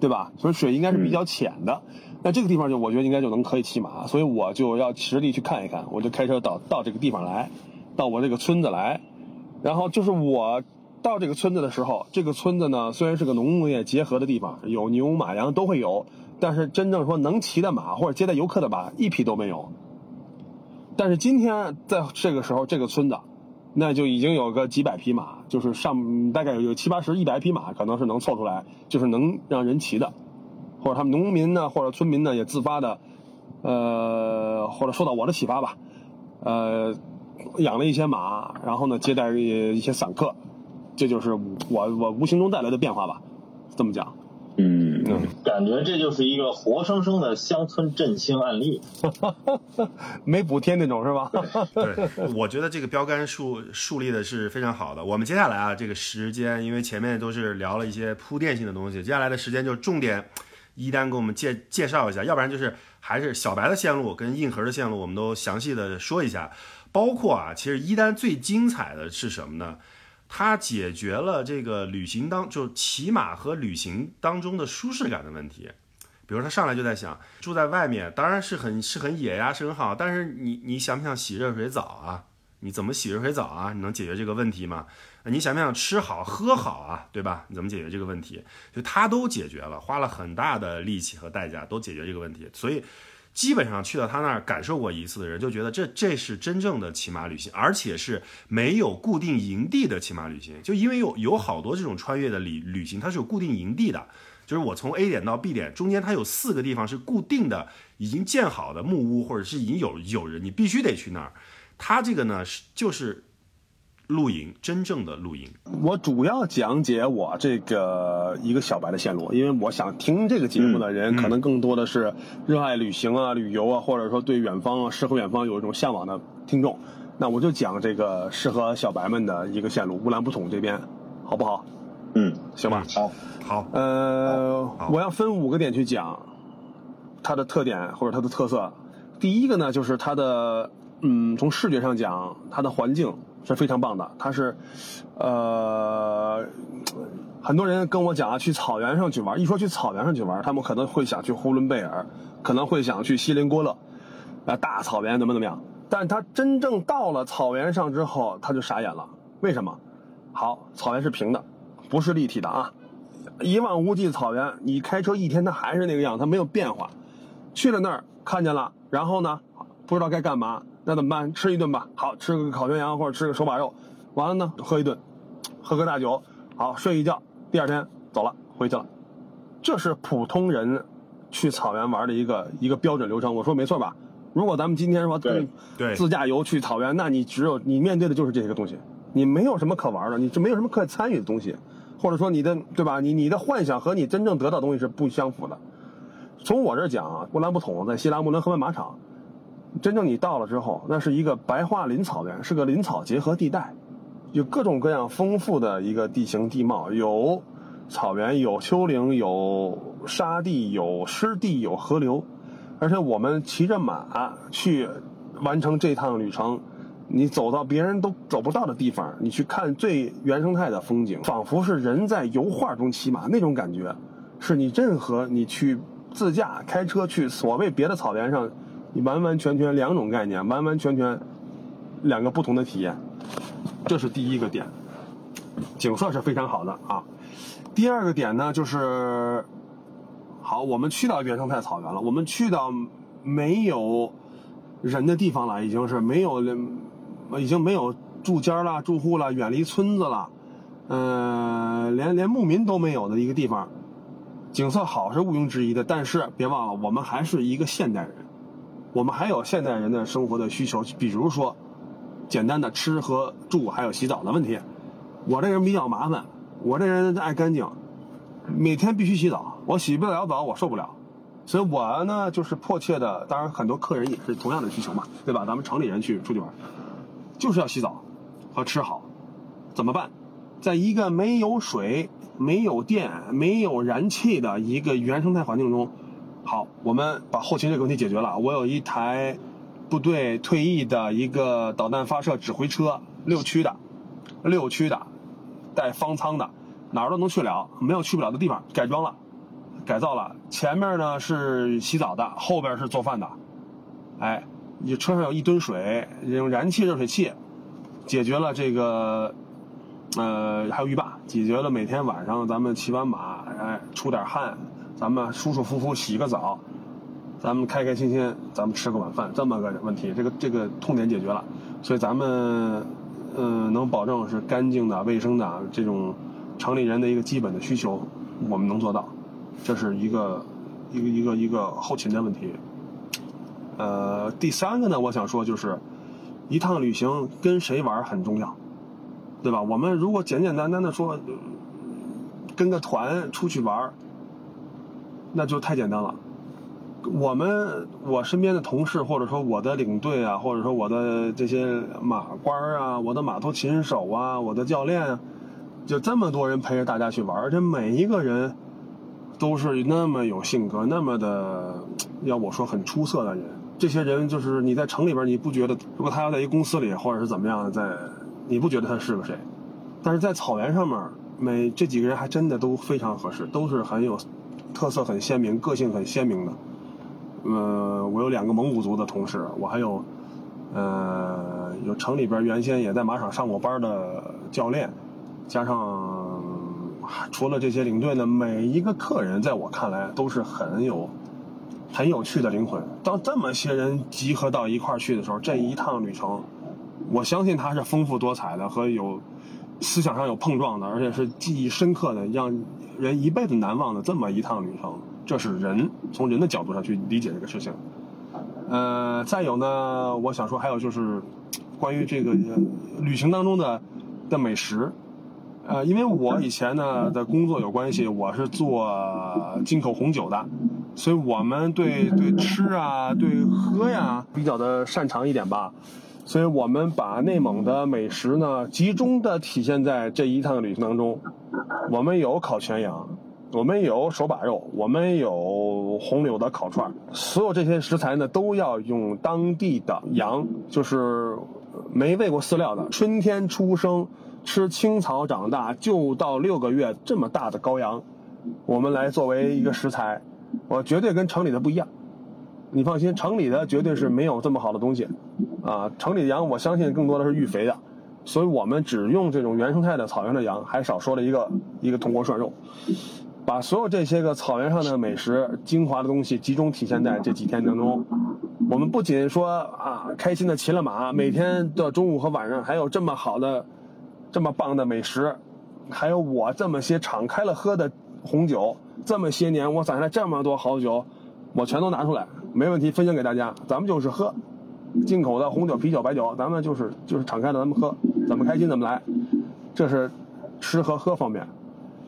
对吧？所以水应该是比较浅的。那这个地方就我觉得应该就能可以骑马，所以我就要实地去看一看。我就开车到到这个地方来，到我这个村子来。然后就是我到这个村子的时候，这个村子呢虽然是个农牧业结合的地方，有牛马羊都会有，但是真正说能骑的马或者接待游客的马一匹都没有。但是今天在这个时候，这个村子。那就已经有个几百匹马，就是上大概有七八十、一百匹马，可能是能凑出来，就是能让人骑的，或者他们农民呢，或者村民呢也自发的，呃，或者受到我的启发吧，呃，养了一些马，然后呢接待一些散客，这就是我我无形中带来的变化吧，这么讲。嗯，感觉这就是一个活生生的乡村振兴案例，[LAUGHS] 没补贴那种是吧？对，[LAUGHS] 我觉得这个标杆树树立的是非常好的。我们接下来啊，这个时间，因为前面都是聊了一些铺垫性的东西，接下来的时间就重点一丹给我们介介绍一下，要不然就是还是小白的线路跟硬核的线路，我们都详细的说一下。包括啊，其实一丹最精彩的是什么呢？它解决了这个旅行当就骑马和旅行当中的舒适感的问题。比如他上来就在想，住在外面当然是很是很野呀，是很好，但是你你想不想洗热水澡啊？你怎么洗热水澡啊？你能解决这个问题吗？你想不想吃好喝好啊？对吧？你怎么解决这个问题？就他都解决了，花了很大的力气和代价都解决这个问题，所以基本上去到他那儿感受过一次的人就觉得这这是真正的骑马旅行，而且是没有固定营地的骑马旅行。就因为有有好多这种穿越的旅旅行，它是有固定营地的，就是我从 A 点到 B 点中间它有四个地方是固定的，已经建好的木屋或者是已经有有人，你必须得去那儿。他这个呢是就是露营，真正的露营。我主要讲解我这个一个小白的线路，因为我想听这个节目的人，可能更多的是热爱旅行啊、旅游啊，或者说对远方啊、诗和远方有一种向往的听众。那我就讲这个适合小白们的一个线路，乌兰布统这边，好不好？嗯，行吧。好，好，呃，我要分五个点去讲它的特点或者它的特色。第一个呢，就是它的，嗯，从视觉上讲，它的环境是非常棒的。它是，呃，很多人跟我讲啊，去草原上去玩，一说去草原上去玩，他们可能会想去呼伦贝尔，可能会想去锡林郭勒，啊，大草原怎么怎么样。但他真正到了草原上之后，他就傻眼了。为什么？好，草原是平的，不是立体的啊。一望无际的草原，你开车一天，它还是那个样，它没有变化。去了那儿看见了，然后呢，不知道该干嘛，那怎么办？吃一顿吧。好，吃个烤全羊或者吃个手把肉，完了呢，喝一顿，喝个大酒，好睡一觉，第二天走了，回去了。这是普通人去草原玩的一个一个标准流程。我说没错吧？如果咱们今天说对对自驾游去草原，那你只有你面对的就是这些个东西，你没有什么可玩的，你这没有什么可参与的东西，或者说你的对吧？你你的幻想和你真正得到的东西是不相符的。从我这儿讲啊，乌兰布统在西拉木伦河湾马场，真正你到了之后，那是一个白桦林草原，是个林草结合地带，有各种各样丰富的一个地形地貌，有草原，有丘陵，有沙地，有湿地，有河流，而且我们骑着马去完成这趟旅程，你走到别人都走不到的地方，你去看最原生态的风景，仿佛是人在油画中骑马那种感觉，是你任何你去自驾开车去所谓别的草原上，完完全全两种概念，完完全全两个不同的体验，这是第一个点，景色是非常好的啊。第二个点呢，就是好，我们去到原生态草原了，我们去到没有人的地方了，已经是没有，已经没有住家了、住户了，远离村子了，嗯、连连牧民都没有的一个地方。景色好是毋庸置疑的，但是别忘了，我们还是一个现代人，我们还有现代人的生活的需求，比如说简单的吃和住，还有洗澡的问题。我这人比较麻烦，我这人爱干净，每天必须洗澡，我洗不了澡我受不了，所以我呢就是迫切的，当然很多客人也是同样的需求嘛，对吧？咱们城里人去出去玩，就是要洗澡和吃好，怎么办？在一个没有水、没有电、没有燃气的一个原生态环境中，好，我们把后勤这个问题解决了。我有一台部队退役的一个导弹发射指挥车，六驱的，六驱的，带方舱的，哪儿都能去了，没有去不了的地方，改装了，改造了。前面呢是洗澡的，后边是做饭的。哎，你车上有一吨水，用燃气热水器解决了这个。呃，还有浴霸，解决了每天晚上咱们骑完马，哎，出点汗，咱们舒舒服服洗个澡，咱们开开心心，咱们吃个晚饭，这么个问题，这个这个痛点解决了，所以咱们，嗯、能保证是干净的、卫生的这种城里人的一个基本的需求，我们能做到，这是一个一个一个一个后勤的问题。呃，第三个呢，我想说就是，一趟旅行跟谁玩很重要。对吧？我们如果简简单单的说，跟个团出去玩，那就太简单了。我们我身边的同事，或者说我的领队啊，或者说我的这些马官啊，我的马头琴手啊，我的教练啊，就这么多人陪着大家去玩，而且每一个人都是那么有性格，那么的要我说很出色的人。这些人就是你在城里边，你不觉得，如果他要在一公司里或者是怎么样，在你不觉得他是个谁？但是在草原上面，每这几个人还真的都非常合适，都是很有特色、很鲜明、个性很鲜明的。呃，我有两个蒙古族的同事，我还有呃有城里边原先也在马场上过班的教练，加上除了这些领队呢，每一个客人在我看来都是很有很有趣的灵魂。当这么些人集合到一块儿去的时候，这一趟旅程，我相信它是丰富多彩的和有思想上有碰撞的，而且是记忆深刻的，让人一辈子难忘的这么一趟旅程。这是人从人的角度上去理解这个事情。呃，再有呢，我想说还有就是关于这个旅行当中的的美食。呃，因为我以前呢的工作有关系，我是做进口红酒的，所以我们对对吃啊、对喝呀比较的擅长一点吧。所以我们把内蒙的美食呢集中的体现在这一趟旅行当中。我们有烤全羊。我们有手把肉，我们有红柳的烤串所有这些食材呢，都要用当地的羊，就是没喂过饲料的，春天出生、吃青草长大，就到六个月这么大的羔羊，我们来作为一个食材，我绝对跟城里的不一样。你放心，城里的绝对是没有这么好的东西，啊，城里的羊我相信更多的是育肥的，所以我们只用这种原生态的草原的羊，还少说了一个一个铜锅涮肉。把所有这些个草原上的美食精华的东西集中体现在这几天当中，我们不仅说啊开心的骑了马，每天的中午和晚上还有这么好的、这么棒的美食，还有我这么些敞开了喝的红酒，这么些年我攒下来这么多好酒，我全都拿出来，没问题，分享给大家。咱们就是喝，进口的红酒、啤酒、白酒，咱们就是就是敞开的，咱们喝，怎么开心怎么来，这是吃和喝方面。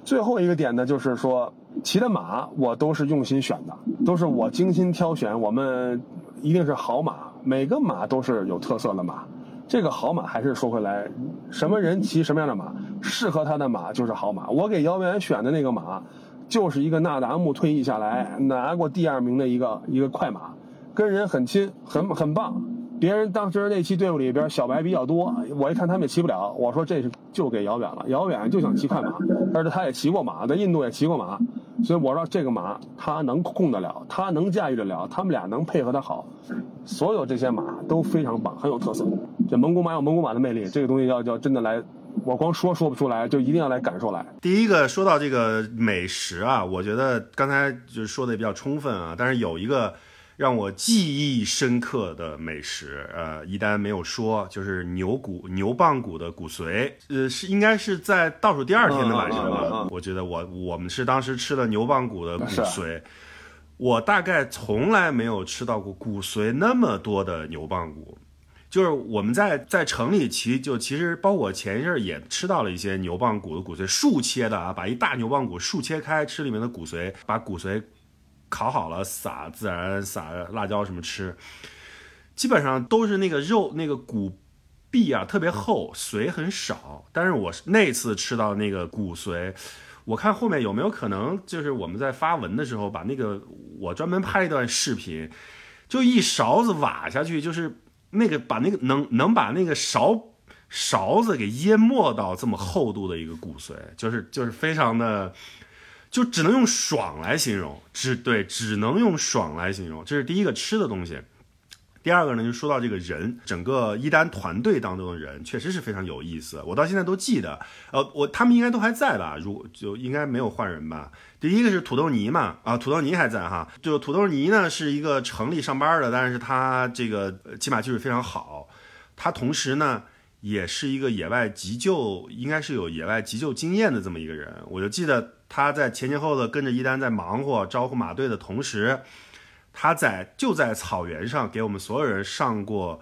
最后一个点呢，就是说骑的马我都是用心选的，都是我精心挑选。我们一定是好马，每个马都是有特色的马。这个好马还是说回来，什么人骑什么样的马，适合他的马就是好马。我给姚远选的那个马，就是一个纳达慕退役下来拿过第二名的一个一个快马，跟人很亲，很很棒。别人当时那期队伍里边小白比较多，我一看他们也骑不了，我说这是就给姚远了。姚远就想骑快马，但是他也骑过马，在印度也骑过马，所以我说这个马他能控得了，他能驾驭得了，他们俩能配合的好。所有这些马都非常棒，很有特色。这蒙古马有蒙古马的魅力，这个东西要要真的来，我光说说不出来，就一定要来感受来。第一个说到这个美食啊，我觉得刚才就是说的也比较充分啊，但是有一个。让我记忆深刻的美食，呃，一丹没有说，就是牛骨牛棒骨的骨髓，呃，是应该是在倒数第二天的晚上吧。我觉得我我们是当时吃了牛棒骨的骨髓，我大概从来没有吃到过骨髓那么多的牛棒骨。就是我们在在城里骑，就其实包括前一阵也吃到了一些牛棒骨的骨髓，竖切的啊，把一大牛棒骨竖切开，吃里面的骨髓，把骨髓。烤好了，撒孜然，撒辣椒什么吃，基本上都是那个肉那个骨壁啊特别厚，髓很少。但是我那次吃到那个骨髓，我看后面有没有可能，就是我们在发文的时候把那个我专门拍一段视频，就一勺子挖下去，就是那个把那个能能把那个勺勺子给淹没到这么厚度的一个骨髓，就是就是非常的。就只能用爽来形容，只对，只能用爽来形容。这是第一个吃的东西。第二个呢，就说到这个人，整个一丹团队当中的人确实是非常有意思。我到现在都记得，呃，我他们应该都还在吧？如就应该没有换人吧？第一个是土豆泥嘛，啊，土豆泥还在哈。就土豆泥呢，是一个城里上班的，但是他这个骑马技术非常好。他同时呢，也是一个野外急救，应该是有野外急救经验的这么一个人。我就记得。他在前前后后跟着一丹在忙活招呼马队的同时，他在就在草原上给我们所有人上过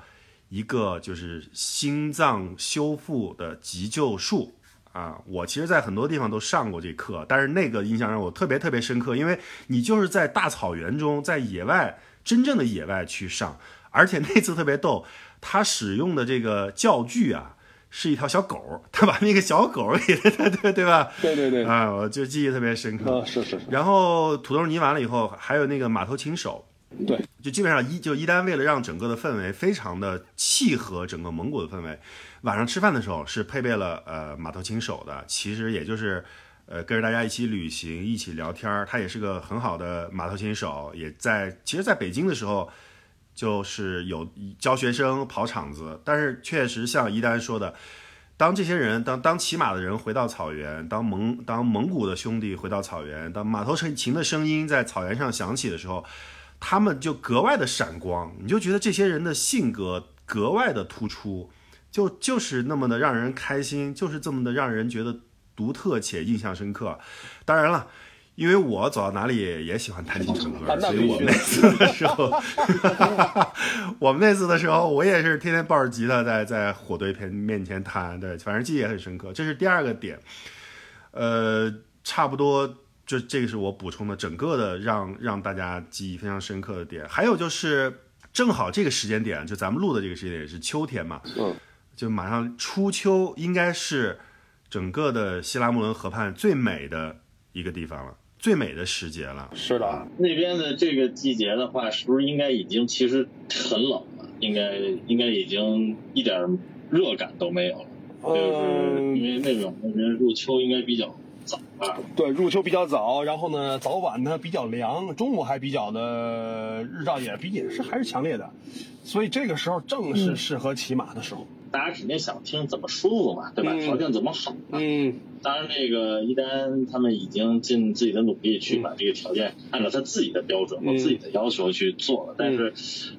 一个就是心脏修复的急救术啊！我其实，在很多地方都上过这课，但是那个印象让我特别特别深刻，因为你就是在大草原中，在野外真正的野外去上，而且那次特别逗，他使用的这个教具啊。是一条小狗，他把那个小狗给他，对对吧？对对对，啊，我就记忆特别深刻。是是是。然后土豆泥完了以后，还有那个马头琴手，对，就基本上一就一丹为了让整个的氛围非常的契合整个蒙古的氛围，晚上吃饭的时候是配备了呃马头琴手的，其实也就是呃跟着大家一起旅行、一起聊天儿，他也是个很好的马头琴手，也在其实在北京的时候就是有教学生跑场子，但是确实像一丹说的。当这些人，当当骑马的人回到草原，当蒙当蒙古的兄弟回到草原，当马头琴的声音在草原上响起的时候，他们就格外的闪光，你就觉得这些人的性格格外的突出，就就是那么的让人开心，就是这么的让人觉得独特且印象深刻。当然了。因为我走到哪里也喜欢弹琴唱歌，所以我 [LAUGHS] 们那次的时候，[LAUGHS] 我们那次的时候，我也是天天抱着吉他在在火堆面面前弹，对，反正记忆也很深刻。这是第二个点，呃，差不多就这个是我补充的整个的让让大家记忆非常深刻的点。还有就是正好这个时间点，就咱们录的这个时间点是秋天嘛，嗯，就马上初秋，应该是整个的希拉穆伦河畔最美的一个地方了。最美的时节了，是的。那边的这个季节的话，是不是应该已经其实很冷了？应该应该已经一点热感都没有了。就是因为那种那边入秋应该比较早吧？对，入秋比较早，然后呢，早晚呢比较凉，中午还比较的日照也比也是还是强烈的，所以这个时候正是适合骑马的时候。大家肯定想听怎么舒服嘛，对吧？条件怎么好嘛？嗯，当然，这个一丹他们已经尽自己的努力去把这个条件按照他自己的标准和自己的要求去做了。但是，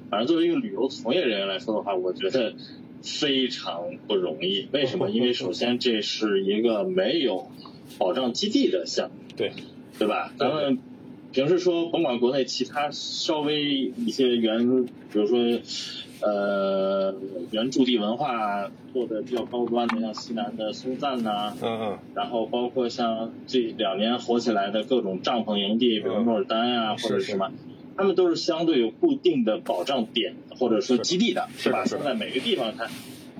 反正作为一个旅游从业人员来说的话，我觉得非常不容易。为什么？因为首先这是一个没有保障基地的项目，对对吧？咱们平时说，甭管国内其他稍微一些原，比如说。呃，原住地文化做的比较高端的，像西南的松赞呐，嗯嗯，然后包括像这两年火起来的各种帐篷营地，比如诺尔丹啊，或者什么，他们都是相对有固定的保障点或者说基地的，是吧？现在每个地方它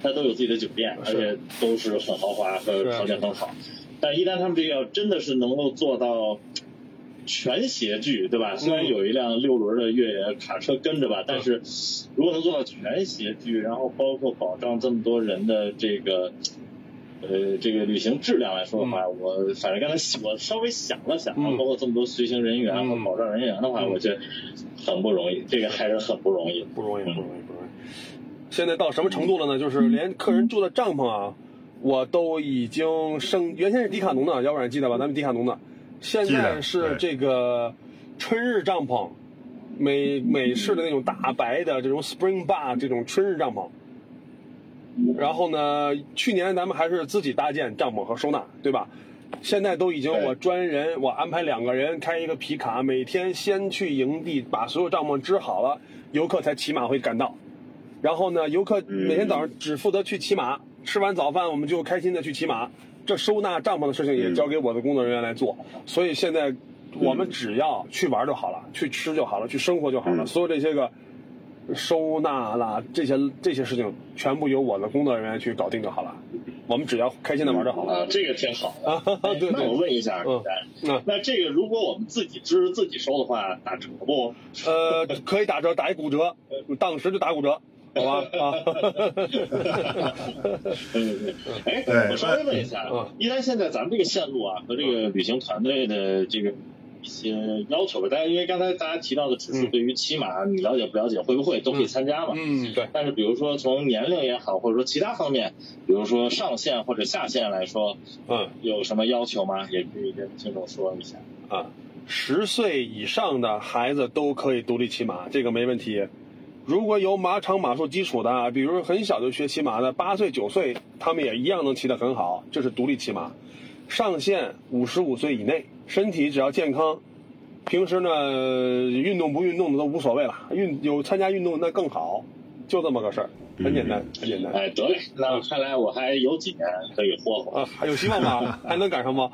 它都有自己的酒店，而且都是很豪华和条件很好。但一旦他们这个要真的是能够做到。全协具，对吧？虽然有一辆六轮的越野卡车跟着吧，但是如果能做到全协具，然后包括保障这么多人的这个呃这个旅行质量来说的话，我反正刚才我稍微想了想，包括这么多随行人员和保障人员的话，我觉得很不容易，这个还是很不容易，不容易，不容易，不容易。现在到什么程度了呢？就是连客人住的帐篷啊，我都已经升，原先是迪卡侬的，要不然记得吧？咱们迪卡侬的。现在是这个春日帐篷，美美式的那种大白的这种 Spring Bar 这种春日帐篷。然后呢，去年咱们还是自己搭建帐篷和收纳，对吧？现在都已经我专人，我安排两个人开一个皮卡，每天先去营地把所有帐篷支好了，游客才骑马会赶到。然后呢，游客每天早上只负责去骑马，吃完早饭我们就开心的去骑马。这收纳帐篷的事情也交给我的工作人员来做，所以现在我们只要去玩就好了，去吃就好了，去生活就好了。所有这些个收纳啦，这些这些事情全部由我的工作人员去搞定就好了。我们只要开心的玩就好了。啊，这个挺好。啊，对。那我问一下，嗯，那这个如果我们自己支自己收的话，打折不？呃，可以打折，打一骨折，[LAUGHS] 当时就打骨折。好吧啊，[LAUGHS] 哎，我稍微问一下，一旦现在咱们这个线路啊和这个旅行团队的这个一些要求吧，大家因为刚才大家提到的只是对于骑马你了解不了解会不会都可以参加嘛，嗯对。但是比如说从年龄也好，或者说其他方面，比如说上限或者下限来说，嗯，有什么要求吗？也可以跟听众说一下啊。十岁以上的孩子都可以独立骑马，这个没问题。如果有马场马术基础的，比如很小就学骑马的，八岁九岁，他们也一样能骑得很好，这是独立骑马。上限五十五岁以内，身体只要健康，平时呢运动不运动的都无所谓了，运有参加运动那更好，就这么个事儿。很简单，很简单。哎，得嘞，那看来我还有几年可以霍霍啊，还有希望吗？还能赶上吗？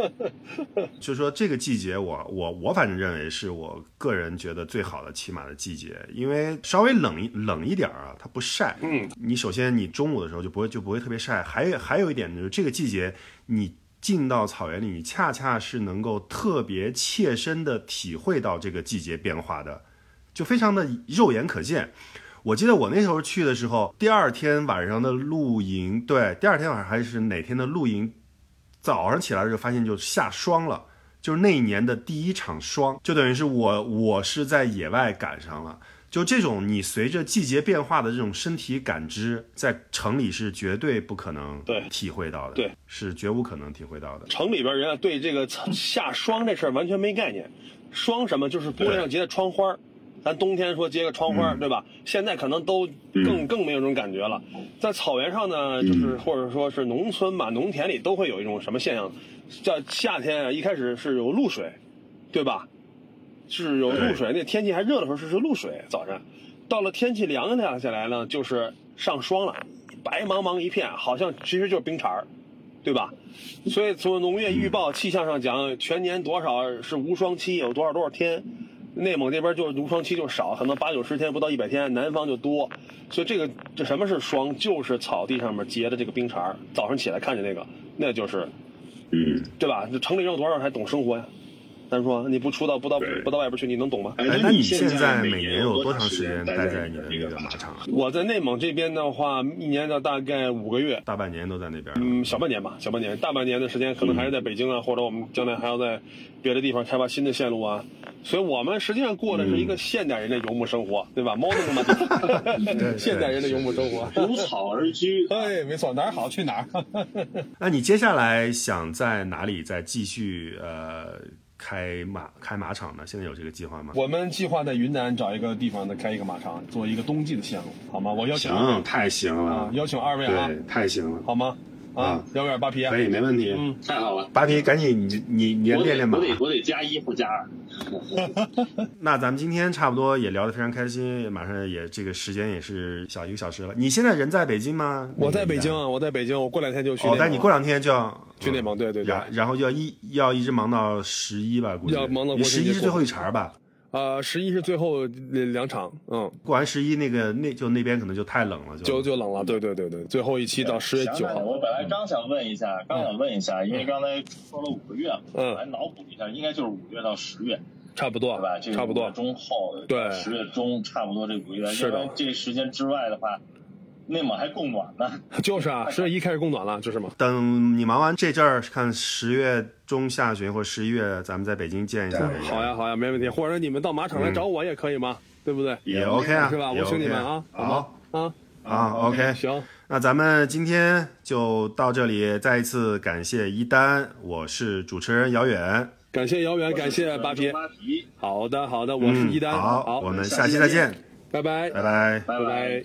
[LAUGHS] 就说这个季节，我我我反正认为是我个人觉得最好的骑马的季节，因为稍微冷一冷一点啊，它不晒。嗯，你首先你中午的时候就不会就不会特别晒，还有还有一点就是这个季节你进到草原里，你恰恰是能够特别切身的体会到这个季节变化的就非常的肉眼可见。我记得我那时候去的时候，第二天晚上的露营，对，第二天晚上还是哪天的露营，早上起来的时候发现就下霜了，就是那一年的第一场霜，就等于是我我是在野外赶上了。就这种你随着季节变化的这种身体感知，在城里是绝对不可能对体会到的，对，是绝无可能体会到的。城里边人啊，对这个下霜这事儿完全没概念。霜什么？就是玻璃上结的窗花儿。咱冬天说结个窗花儿，对吧？现在可能都更更没有这种感觉了。在草原上呢，就是或者说是农村吧，农田里都会有一种什么现象，叫夏天啊，一开始是有露水，对吧？是有露水，那天气还热的时候是是露水。早晨，到了天气凉凉下来呢，就是上霜了，白茫茫一片，好像其实就是冰碴儿，对吧？所以从农业预报、气象上讲，全年多少是无霜期，有多少多少天。内蒙这边就是无霜期就少，可能八九十天不到一百天，南方就多。所以这个这什么是霜？就是草地上面结的这个冰碴儿。早上起来看见那个，那就是，嗯，对吧？这城里人有多少人还懂生活呀？咱说你不出到不到不到外边去，你能懂吗？哎，那你现现在每每年有多长时间待在在你的那个马场啊？我在内蒙这边的话，一年的大概五个月，大半年都在那边。嗯，小半年吧，小半年，大半年的时间可能还是在北京啊，或者我们将来还要在别的地方开发新的线路啊。所以我们实际上过的是一个现代人的游牧生活，对吧？modern 嘛，[LAUGHS] 现代人的游牧生活。如草而居。对，没错，哪儿好去哪儿。[LAUGHS] 那你接下来想在哪里再继续呃开马开马场呢？现在有这个计划吗？我们计划在云南找一个地方再开一个马场，做一个冬季的线路，好吗？我邀请行太行了，邀请二位啊，太行了，好吗？啊啊，幺二八皮，以，没问题。嗯，太好了，扒皮，赶紧你你你练练吧我。得我得加一不加二。[LAUGHS] 那咱们今天差不多也聊得非常开心，马上也这个时间也是小一个小时了。你现在人在北京吗？我在北京啊，我在北京，我过两天就去哦蒙。，但你过两天就要去内蒙，对对对。然然后就要一要一直忙到十一吧，估计要忙到十一是最后一茬吧？呃，十一是最后两场，嗯，过完十一那个那就那边可能就太冷了，就就冷了，对对对对，最后一期到十月九号，我本来刚想问一下，刚想问一下，因为刚才说了五个月嘛，嗯我来脑补一下，应该就是五月到十月，差不多对吧？这个差不多，中后，对十月中差不多这五个月，是的因为这个时间之外的话，内蒙还供暖呢。[LAUGHS] 就是啊，十月一开始供暖了，就是嘛，等你忙完这阵儿，看十月中下旬或十一月，咱们在北京见一下。好呀好呀，没问题，或者你们到马场来找我也可以嘛，对不对？也 OK 啊，是吧？也我请你们啊，好吗？啊，啊，OK，行，那咱们今天就到这里，再一次感谢一丹，我是主持人姚远，感谢姚远，感谢扒皮，八皮，好的好的，我是一丹，嗯好，好。我，们下期再见，拜拜，拜。拜。拜。拜拜。